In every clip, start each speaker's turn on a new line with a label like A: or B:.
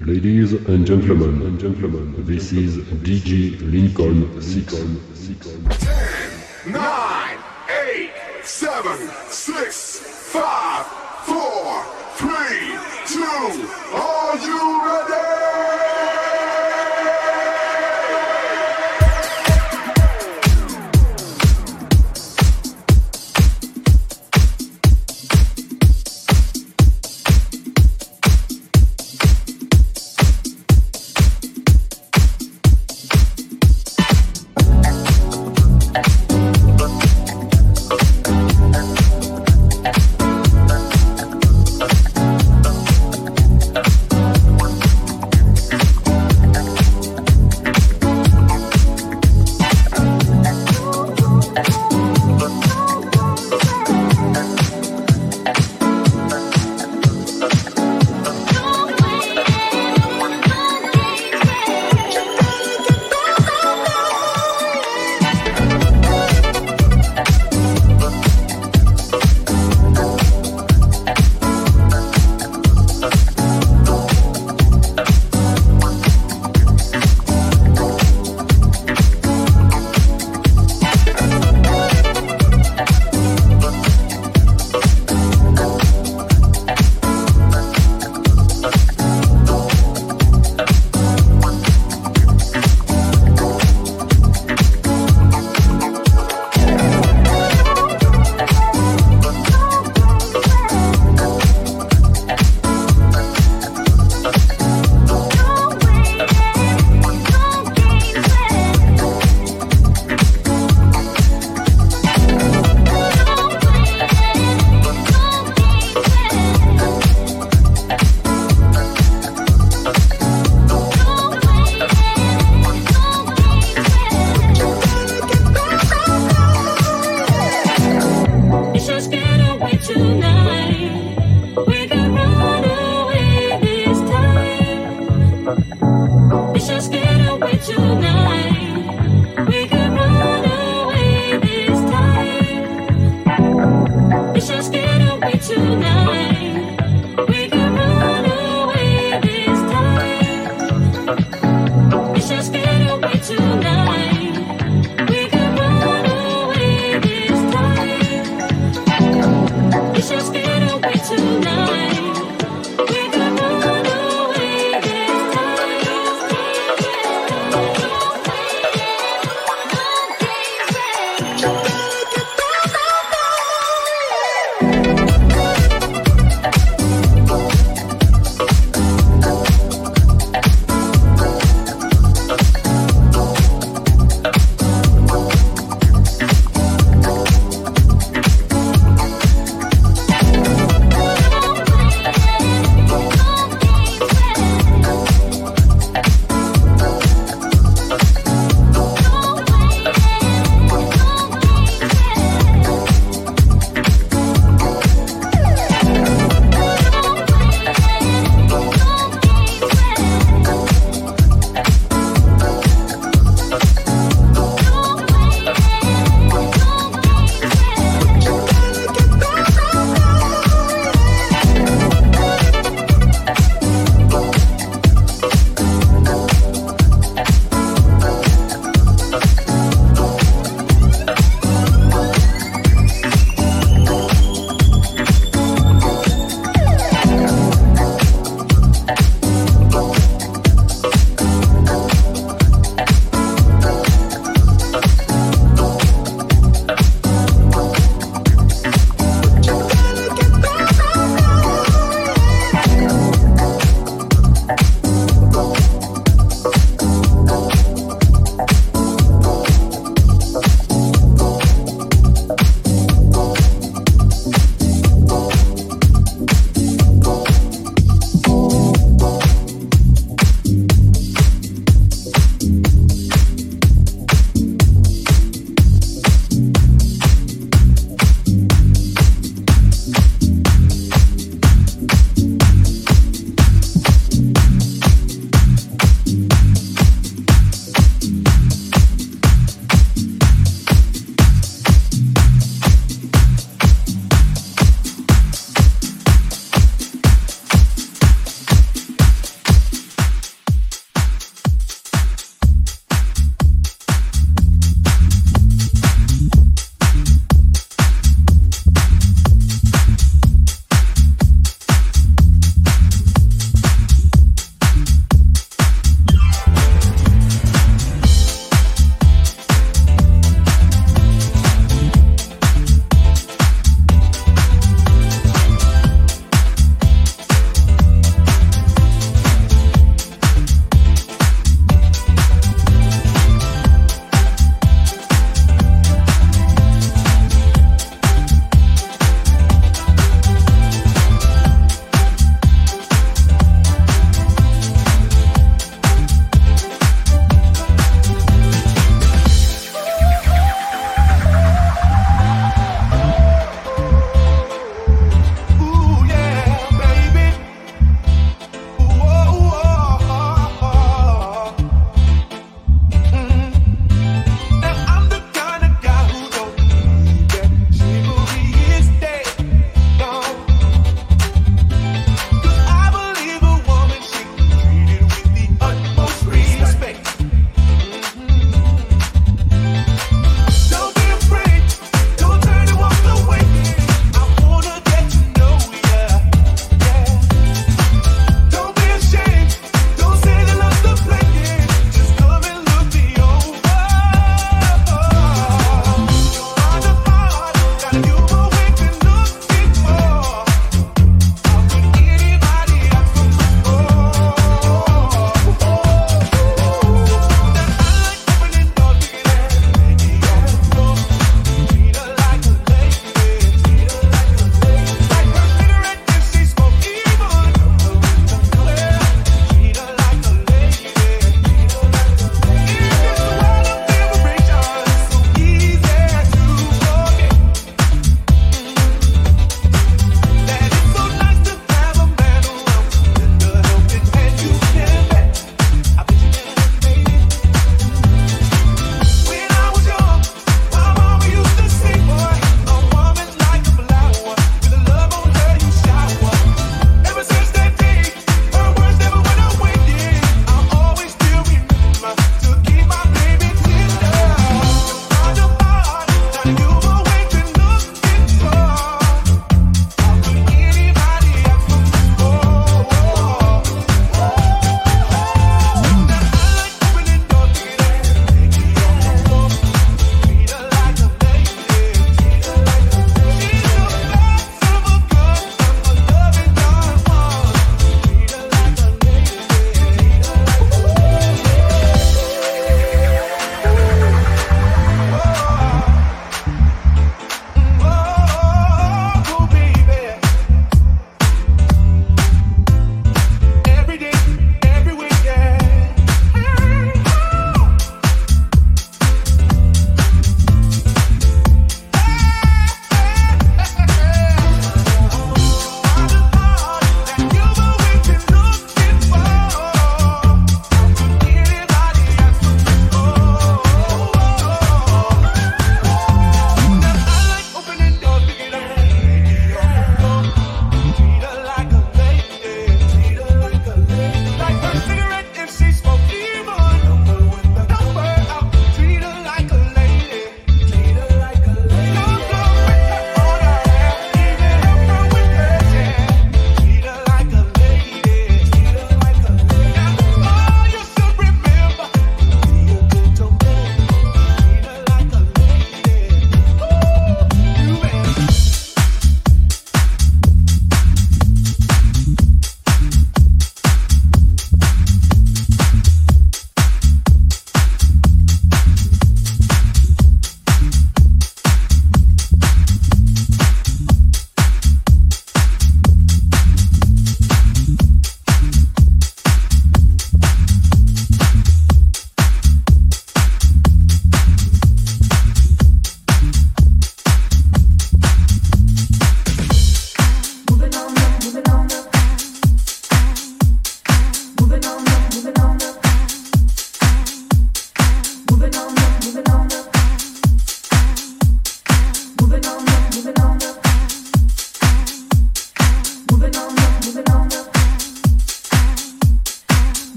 A: Ladies and gentlemen, and gentlemen, this is DJ Lincoln 6.
B: nine, eight, seven, six, five, four, three, two. Are you ready?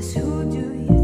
C: guess who do you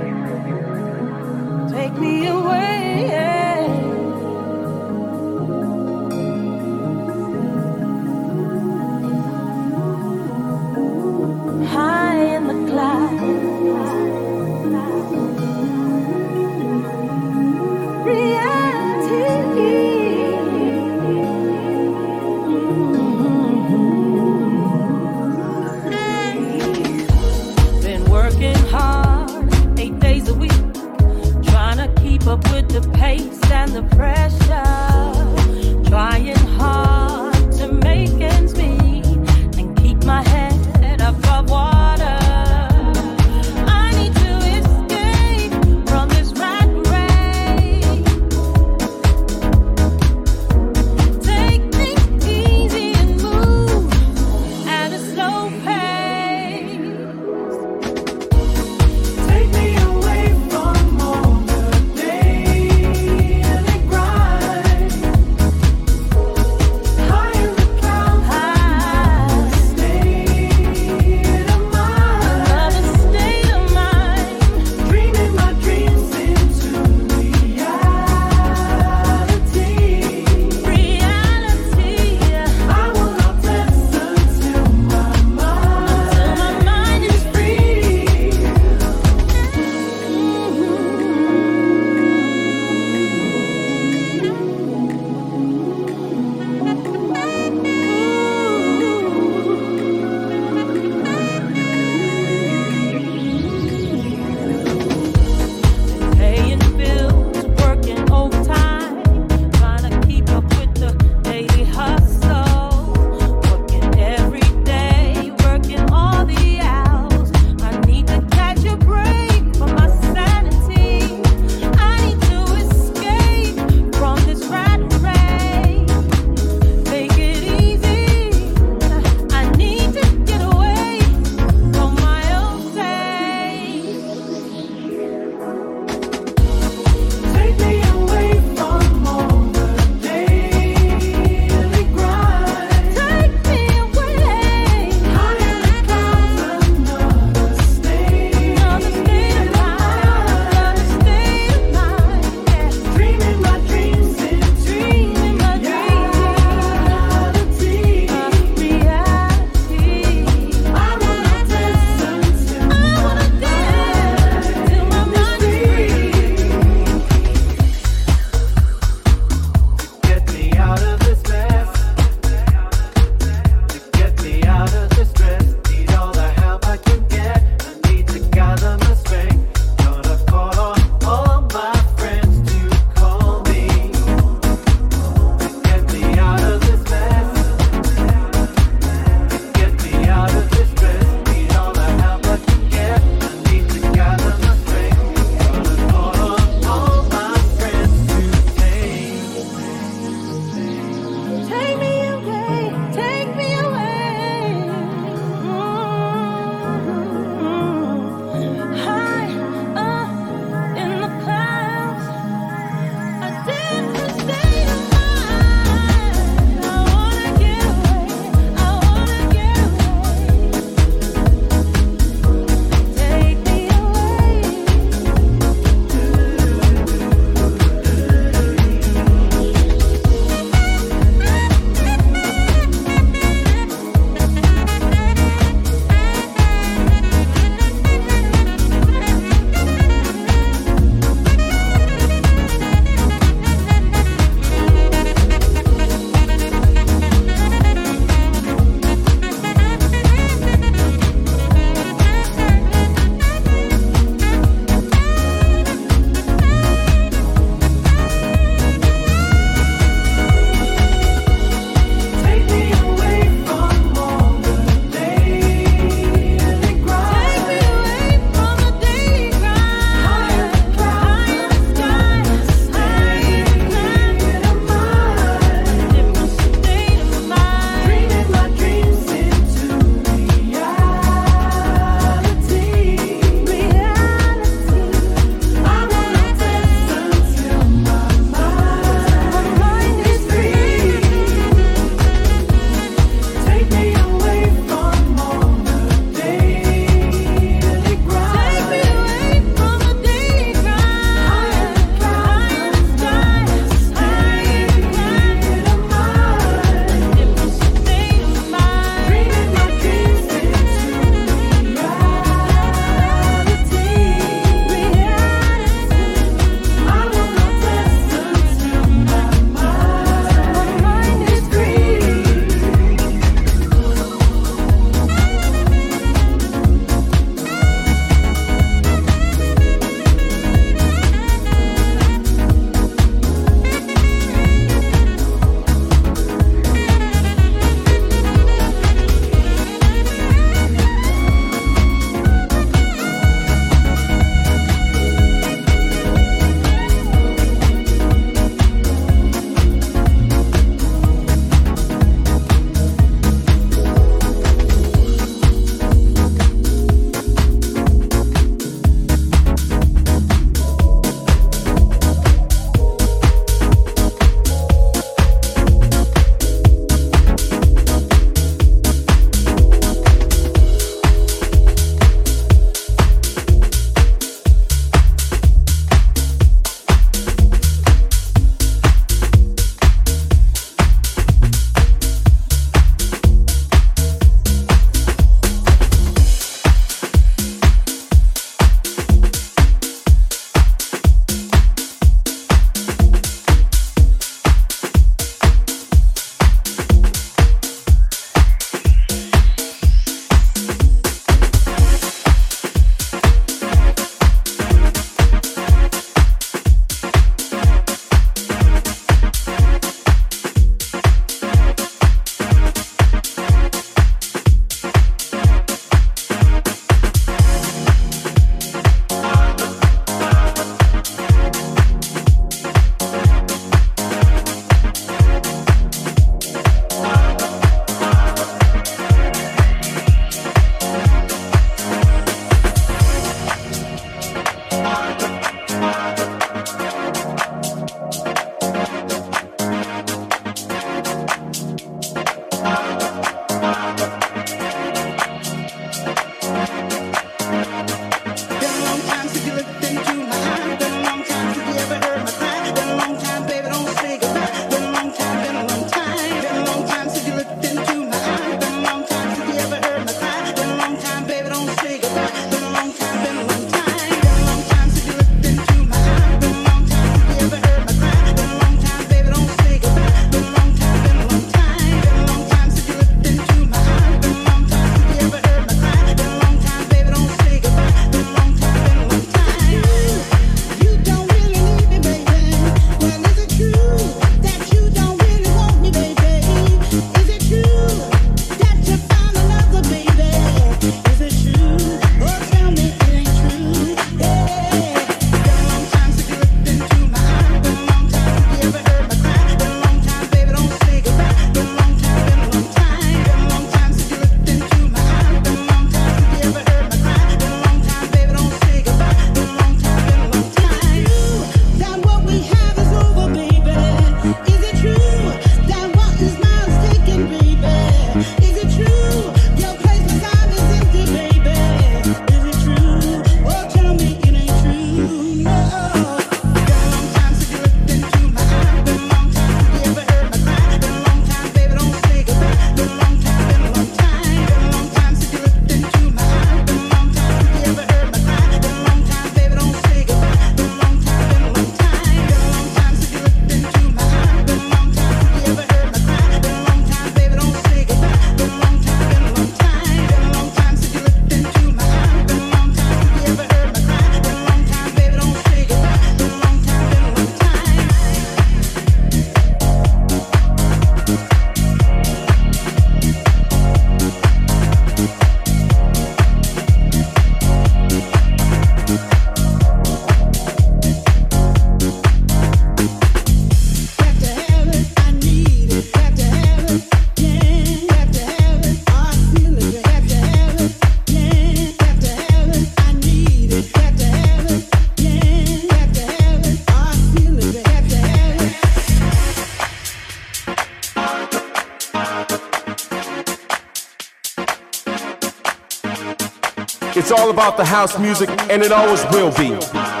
D: about the house music, and it always will be.